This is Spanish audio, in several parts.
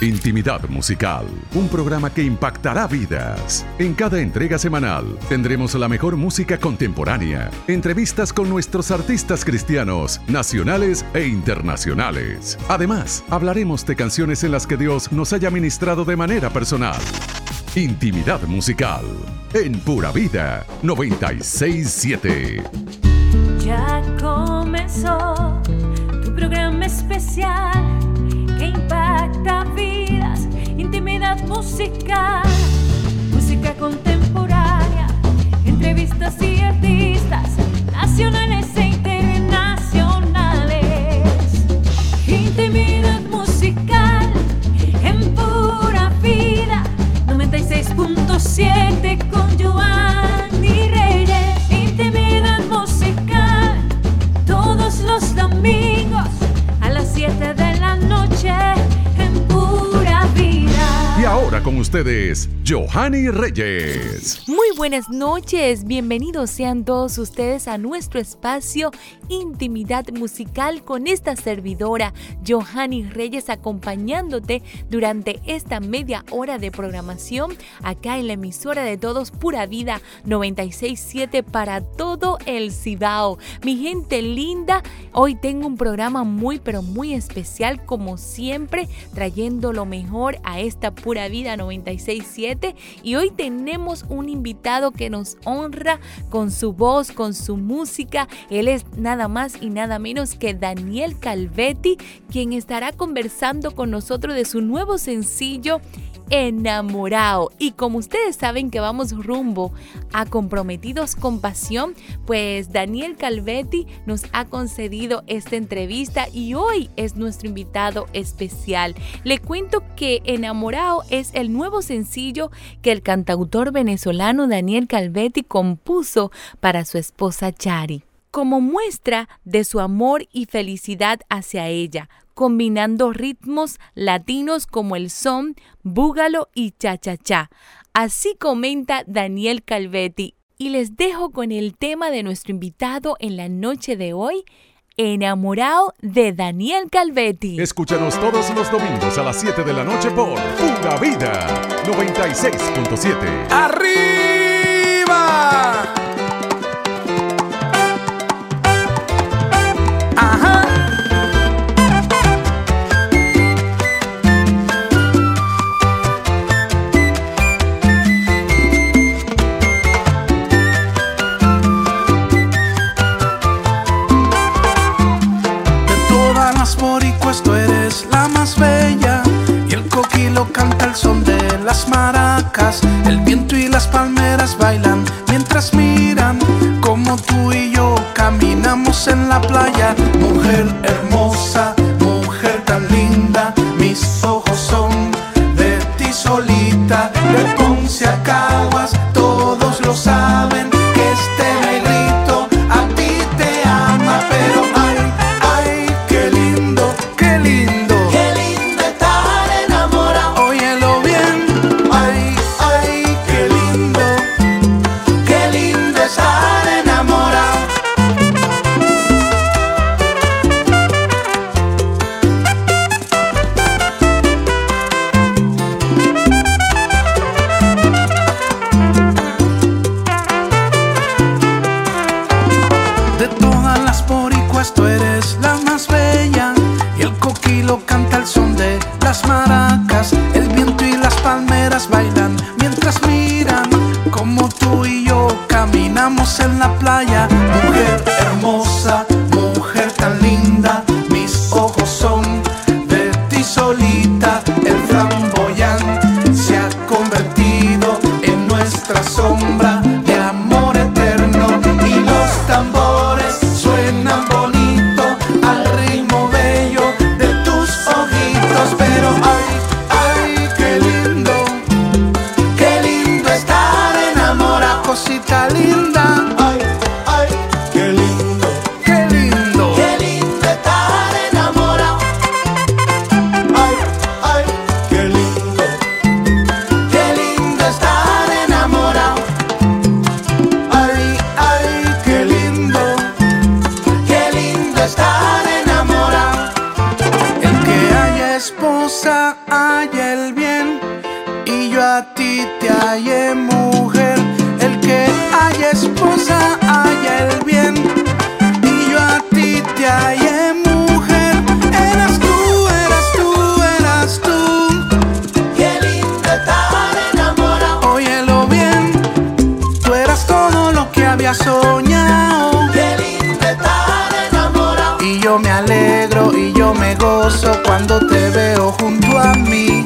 Intimidad Musical, un programa que impactará vidas. En cada entrega semanal tendremos la mejor música contemporánea, entrevistas con nuestros artistas cristianos, nacionales e internacionales. Además, hablaremos de canciones en las que Dios nos haya ministrado de manera personal. Intimidad Musical, en Pura Vida 967. Ya comenzó tu programa especial que impacta vidas, intimidad musical, música contemporánea, entrevistas Johanny Reyes. Muy buenas noches, bienvenidos sean todos ustedes a nuestro espacio Intimidad Musical con esta servidora, Johanny Reyes, acompañándote durante esta media hora de programación acá en la emisora de todos Pura Vida 967 para todo el Cibao. Mi gente linda, hoy tengo un programa muy pero muy especial como siempre, trayendo lo mejor a esta Pura Vida 967 y hoy tenemos un invitado que nos honra con su voz, con su música. Él es nada más y nada menos que Daniel Calvetti, quien estará conversando con nosotros de su nuevo sencillo enamorado. Y como ustedes saben que vamos rumbo a comprometidos con pasión, pues Daniel Calvetti nos ha concedido esta entrevista y hoy es nuestro invitado especial. Le cuento que Enamorado es el nuevo sencillo que el cantautor venezolano Daniel Calvetti compuso para su esposa Chari como muestra de su amor y felicidad hacia ella, combinando ritmos latinos como el son, búgalo y cha-cha-cha. Así comenta Daniel Calvetti. Y les dejo con el tema de nuestro invitado en la noche de hoy, Enamorado de Daniel Calvetti. Escúchanos todos los domingos a las 7 de la noche por Pura Vida 96.7. ¡Arriba! Caminamos en la playa. Mujer hermosa, mujer tan linda, mis ojos son de ti solita. De Ponce yo a ti te hallé mujer. El que haya esposa haya el bien y yo a ti te hallé mujer. Eras tú, eras tú, eras tú. Qué lindo estar enamorado. Óyelo bien, tú eras todo lo que había soñado. Qué lindo estar enamorado. Y yo me alegro y yo me gozo cuando te veo junto a mí.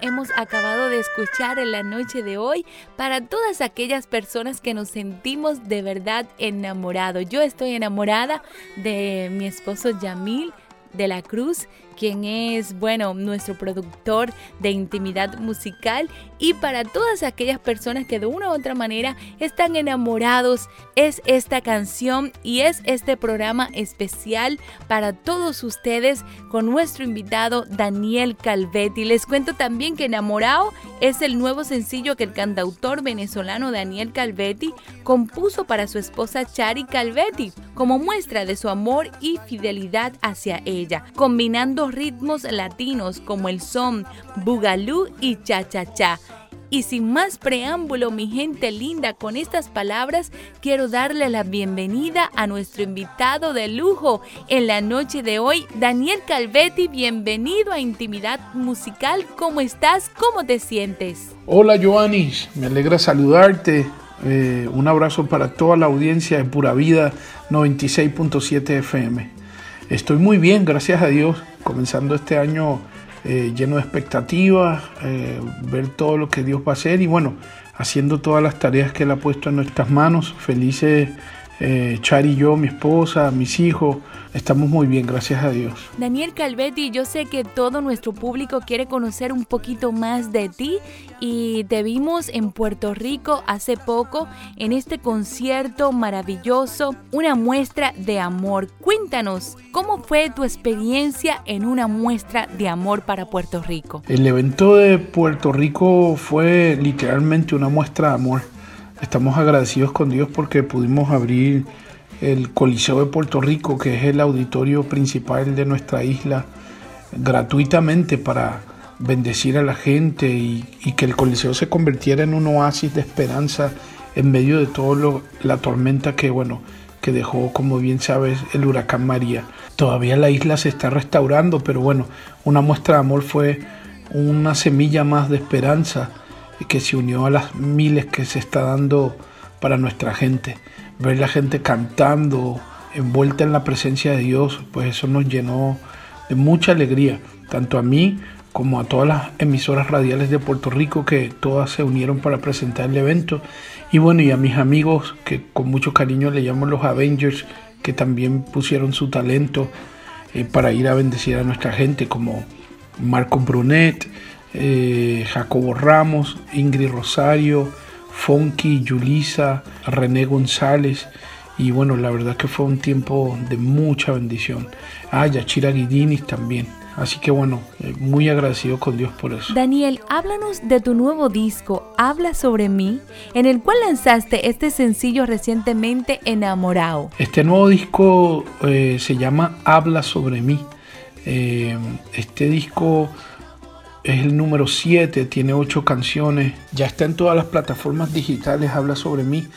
Hemos acabado de escuchar en la noche de hoy para todas aquellas personas que nos sentimos de verdad enamorados. Yo estoy enamorada de mi esposo Yamil de la Cruz, quien es, bueno, nuestro productor de intimidad musical y para todas aquellas personas que de una u otra manera están enamorados, es esta canción y es este programa especial para todos ustedes con nuestro invitado Daniel Calvetti. Les cuento también que Enamorado es el nuevo sencillo que el cantautor venezolano Daniel Calvetti compuso para su esposa Chari Calvetti como muestra de su amor y fidelidad hacia ella, combinando ritmos latinos como el son, bugalú y cha-cha-cha. Y sin más preámbulo, mi gente linda, con estas palabras quiero darle la bienvenida a nuestro invitado de lujo en la noche de hoy, Daniel Calvetti. Bienvenido a Intimidad Musical. ¿Cómo estás? ¿Cómo te sientes? Hola Joanis, me alegra saludarte. Eh, un abrazo para toda la audiencia de Pura Vida 96.7 FM. Estoy muy bien, gracias a Dios, comenzando este año eh, lleno de expectativas, eh, ver todo lo que Dios va a hacer y bueno, haciendo todas las tareas que Él ha puesto en nuestras manos. Felices eh, Chari y yo, mi esposa, mis hijos, estamos muy bien, gracias a Dios. Daniel Calvetti, yo sé que todo nuestro público quiere conocer un poquito más de ti y te vimos en Puerto Rico hace poco en este concierto maravilloso, una muestra de amor. Cuéntanos, ¿cómo fue tu experiencia en una muestra de amor para Puerto Rico? El evento de Puerto Rico fue literalmente una muestra de amor. Estamos agradecidos con Dios porque pudimos abrir el Coliseo de Puerto Rico, que es el auditorio principal de nuestra isla, gratuitamente para bendecir a la gente y, que el Coliseo se convirtiera en un oasis de esperanza en medio de toda la tormenta que, bueno, que dejó, como bien sabes, el huracán María. Todavía la isla se está restaurando, pero bueno, una muestra de amor fue una semilla más de esperanza que se unió a las miles que se está dando para nuestra gente. Ver la gente cantando, envuelta en la presencia de Dios, pues eso nos llenó de mucha alegría, tanto a mí como a todas las emisoras radiales de Puerto Rico que todas se unieron para presentar el evento. Y bueno, y a mis amigos que con mucho cariño le llamo los Avengers, que también pusieron su talento eh, para ir a bendecir a nuestra gente, como Marco Brunet, eh, Jacobo Ramos, Ingrid Rosario, Fonky, Yulisa, René González. Y bueno, la verdad que fue un tiempo de mucha bendición. Ah, Yachira Guidinis también. Así que bueno, eh, muy agradecido con Dios por eso. Daniel, háblanos de tu nuevo disco, Habla sobre mí, en el cual lanzaste este sencillo recientemente, Enamorado. Este nuevo disco eh, se llama Habla sobre mí. Eh, este disco es el número 7, tiene 8 canciones, ya está en todas las plataformas digitales, habla sobre mí.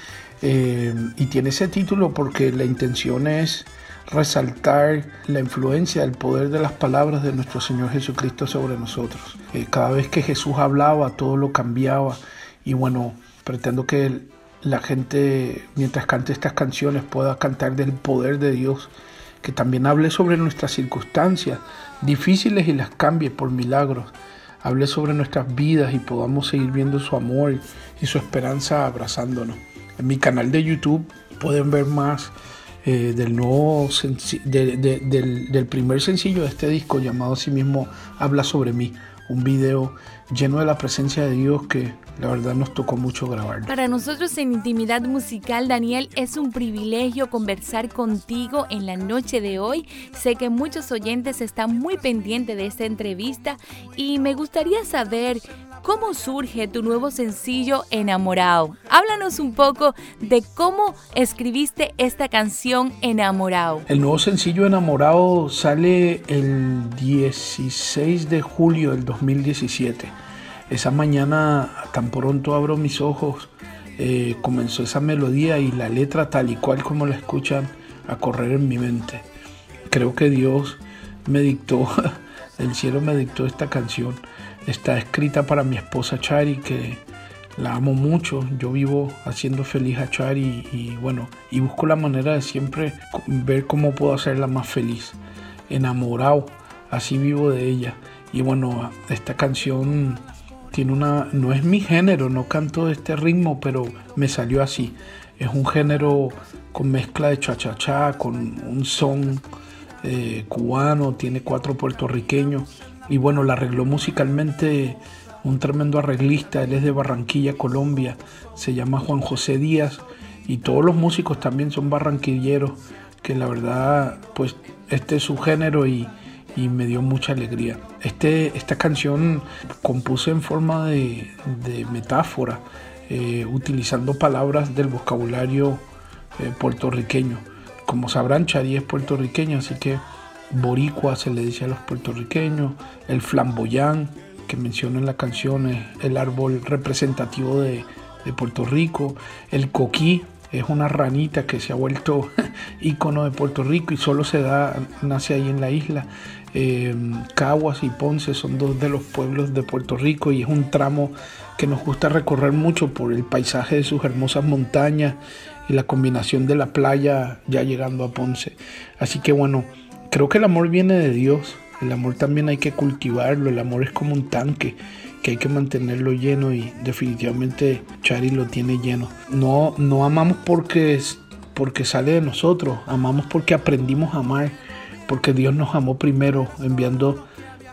eh, y tiene ese título porque la intención es resaltar la influencia, el poder de las palabras de nuestro Señor Jesucristo sobre nosotros. Eh, cada vez que Jesús hablaba, todo lo cambiaba. Y bueno, pretendo que la gente, mientras cante estas canciones, pueda cantar del poder de Dios, que también hable sobre nuestras circunstancias difíciles y las cambie por milagros hable sobre nuestras vidas y podamos seguir viendo su amor y su esperanza abrazándonos. En mi canal de YouTube pueden ver más eh, del nuevo de- de- del, primer sencillo de este disco llamado así mismo Habla sobre mí, un video lleno de la presencia de Dios que la verdad nos tocó mucho grabar. Para nosotros en Intimidad Musical, Daniel, es un privilegio conversar contigo en la noche de hoy. Sé que muchos oyentes están muy pendientes de esta entrevista y me gustaría saber cómo surge tu nuevo sencillo Enamorado. Háblanos un poco de cómo escribiste esta canción Enamorado. El nuevo sencillo Enamorado sale el 16 de julio del 2017. Esa mañana, tan pronto abro mis ojos, eh, comenzó esa melodía y la letra tal y cual como la escuchan a correr en mi mente. Creo que Dios me dictó, el cielo me dictó esta canción. Está escrita para mi esposa Chari, que la amo mucho. Yo vivo haciendo feliz a Chari y, bueno, y busco la manera de siempre ver cómo puedo hacerla más feliz. Enamorado, así vivo de ella. Y bueno, esta canción tiene una, no es mi género, no canto este ritmo, pero me salió así. Es un género con mezcla de cha-cha-cha, con un son eh, cubano, tiene cuatro puertorriqueños. Y bueno, la arregló musicalmente un tremendo arreglista, él es de Barranquilla, Colombia, se llama Juan José Díaz y todos los músicos también son barranquilleros, que la verdad, pues este es su género y, y me dio mucha alegría. Este, esta canción compuse en forma de, metáfora, eh, utilizando palabras del vocabulario eh, puertorriqueño. Como sabrán, Chari es puertorriqueño, así que boricua se le dice a los puertorriqueños, el flamboyán que menciona en la canción es el árbol representativo de, de Puerto Rico, el coquí es una ranita que se ha vuelto ícono de Puerto Rico y solo se da, nace ahí en la isla. Eh, Caguas y Ponce son dos de los pueblos de Puerto Rico y es un tramo que nos gusta recorrer mucho por el paisaje de sus hermosas montañas y la combinación de la playa ya llegando a Ponce. Así que bueno, creo que el amor viene de Dios, el amor también hay que cultivarlo, el amor es como un tanque que hay que mantenerlo lleno y definitivamente Chari lo tiene lleno. No, no amamos porque, porque sale de nosotros, amamos porque aprendimos a amar porque Dios nos amó primero enviando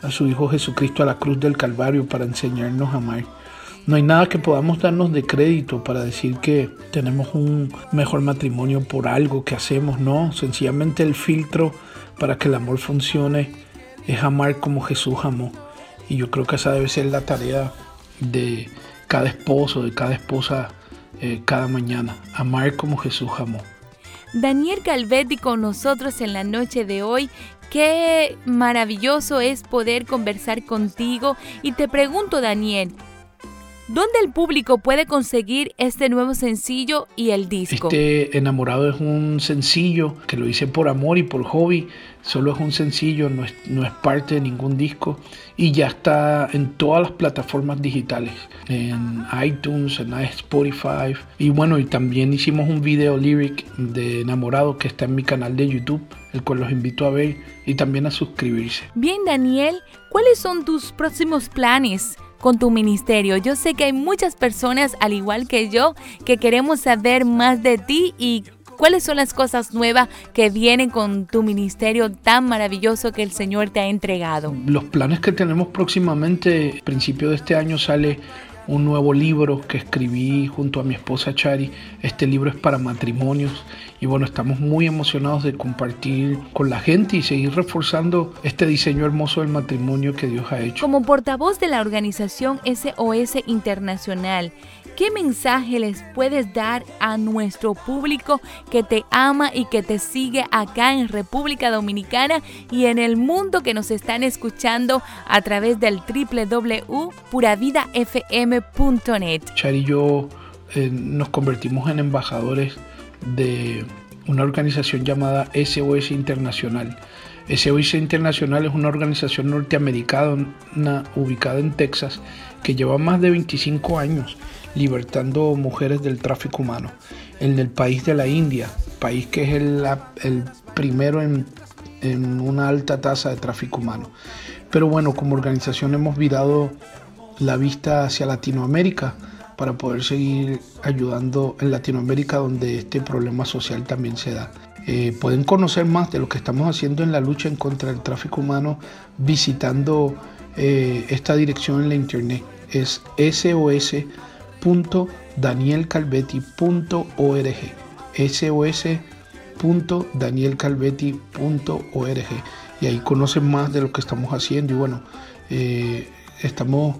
a su Hijo Jesucristo a la cruz del Calvario para enseñarnos a amar. No hay nada que podamos darnos de crédito para decir que tenemos un mejor matrimonio por algo que hacemos, no, sencillamente el filtro para que el amor funcione es amar como Jesús amó. Y yo creo que esa debe ser la tarea de cada esposo, de cada esposa, eh, cada mañana, amar como Jesús amó. Daniel Calvetti con nosotros en la noche de hoy. Qué maravilloso es poder conversar contigo. Y te pregunto, Daniel, ¿Dónde el público puede conseguir este nuevo sencillo y el disco? Este Enamorado es un sencillo que lo hice por amor y por hobby. Solo es un sencillo, no es, no es parte de ningún disco. Y ya está en todas las plataformas digitales. En iTunes, en Spotify. Y bueno, y también hicimos un video lyric de Enamorado que está en mi canal de YouTube, el cual los invito a ver y también a suscribirse. Bien, Daniel, ¿cuáles son tus próximos planes? con tu ministerio. Yo sé que hay muchas personas, al igual que yo, que queremos saber más de ti y cuáles son las cosas nuevas que vienen con tu ministerio tan maravilloso que el Señor te ha entregado. Los planes que tenemos próximamente, a principio de este año sale un nuevo libro que escribí junto a mi esposa Chari. Este libro es para matrimonios y bueno, estamos muy emocionados de compartir con la gente y seguir reforzando este diseño hermoso del matrimonio que Dios ha hecho. Como portavoz de la organización SOS Internacional, ¿qué mensaje les puedes dar a nuestro público que te ama y que te sigue acá en República Dominicana y en el mundo que nos están escuchando a través del www.puravidafm.net? Chari y yo eh, nos convertimos en embajadores de una organización llamada SOS Internacional. SOS Internacional es una organización norteamericana ubicada en Texas que lleva más de 25 años libertando mujeres del tráfico humano en el país de la India, país que es el, el primero en, en una alta tasa de tráfico humano. Pero bueno, como organización hemos virado la vista hacia Latinoamérica para poder seguir ayudando en Latinoamérica donde este problema social también se da. Eh, pueden conocer más de lo que estamos haciendo en la lucha en contra del tráfico humano visitando eh, esta dirección en la internet. Es sos.danielcalvetti.org. sos.danielcalvetti.org. Y ahí conocen más de lo que estamos haciendo. Y bueno, eh, estamos,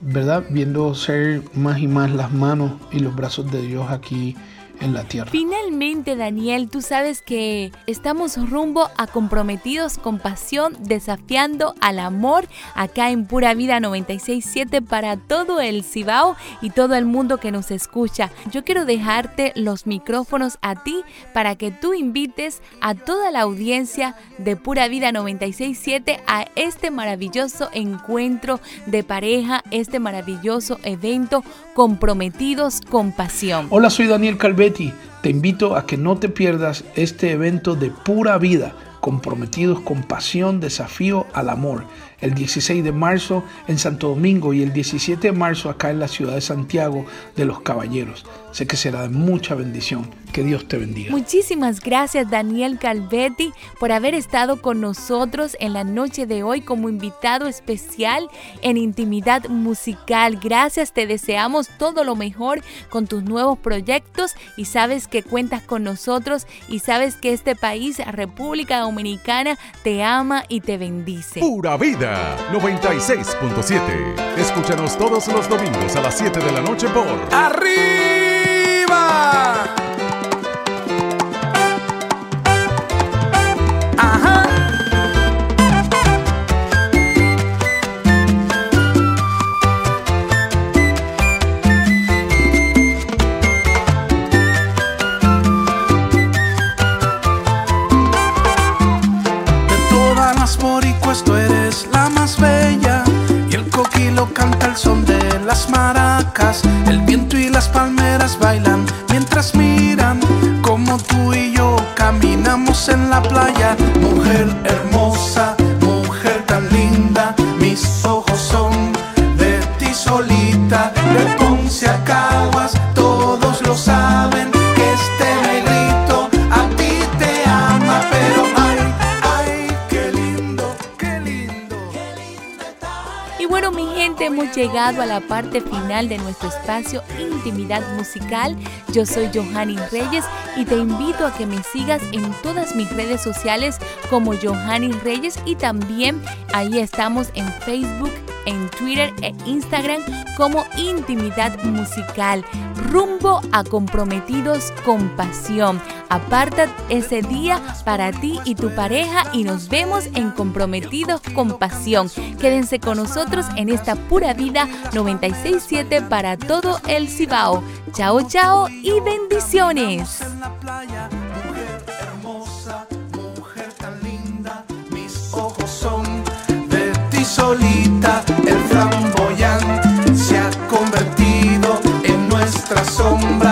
¿verdad? Viendo ser más y más las manos y los brazos de Dios aquí en la tierra. Finalmente, Daniel, tú sabes que estamos rumbo a comprometidos con pasión, desafiando al amor acá en Pura Vida 967 para todo el Cibao y todo el mundo que nos escucha. Yo quiero dejarte los micrófonos a ti para que tú invites a toda la audiencia de Pura Vida 967 a este maravilloso encuentro de pareja, este maravilloso evento comprometidos con pasión. Hola, soy Daniel Calvet te invito a que no te pierdas este evento de pura vida, comprometidos con pasión, desafío al amor el 16 de marzo en Santo Domingo y el 17 de marzo acá en la ciudad de Santiago de los Caballeros. Sé que será de mucha bendición. Que Dios te bendiga. Muchísimas gracias Daniel Calvetti por haber estado con nosotros en la noche de hoy como invitado especial en Intimidad Musical. Gracias, te deseamos todo lo mejor con tus nuevos proyectos y sabes que cuentas con nosotros y sabes que este país, República Dominicana, te ama y te bendice. Pura vida 96.7. Escúchanos todos los domingos a las 7 de la noche por ¡Arriba! Palmeras bailan mientras miran como tú y yo caminamos en la playa. Mujer hermosa, llegado a la parte final de nuestro espacio Intimidad Musical. Yo soy Johanny Reyes y te invito a que me sigas en todas mis redes sociales como Johanny Reyes y también ahí estamos en Facebook, en Twitter e Instagram como Intimidad Musical. Rumbo a comprometidos con pasión. Aparta ese día para ti y tu pareja y nos vemos en Comprometidos con Pasión. Quédense con nosotros en esta pura vida 967 para todo el Cibao. Chao, chao y bendiciones. Sombra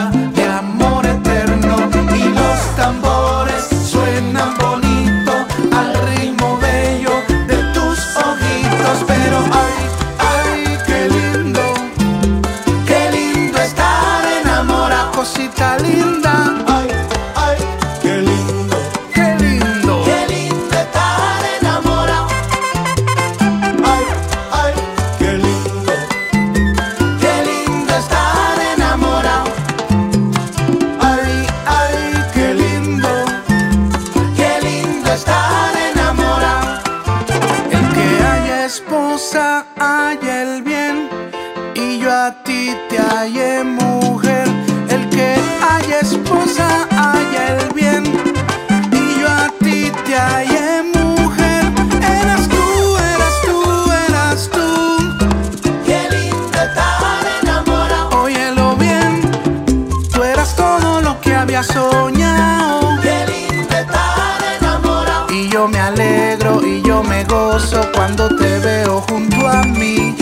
esposa, haya el bien. Y yo a ti te hallé mujer. El que haya esposa, haya el bien. Y yo a ti te hallé mujer. Eras tú, eras tú, eras tú. Qué lindo estar enamorado. Óyelo bien, tú eras todo lo que había soñado. Qué lindo estar enamorado. Y yo me alegro gozo cuando te veo junto a mí.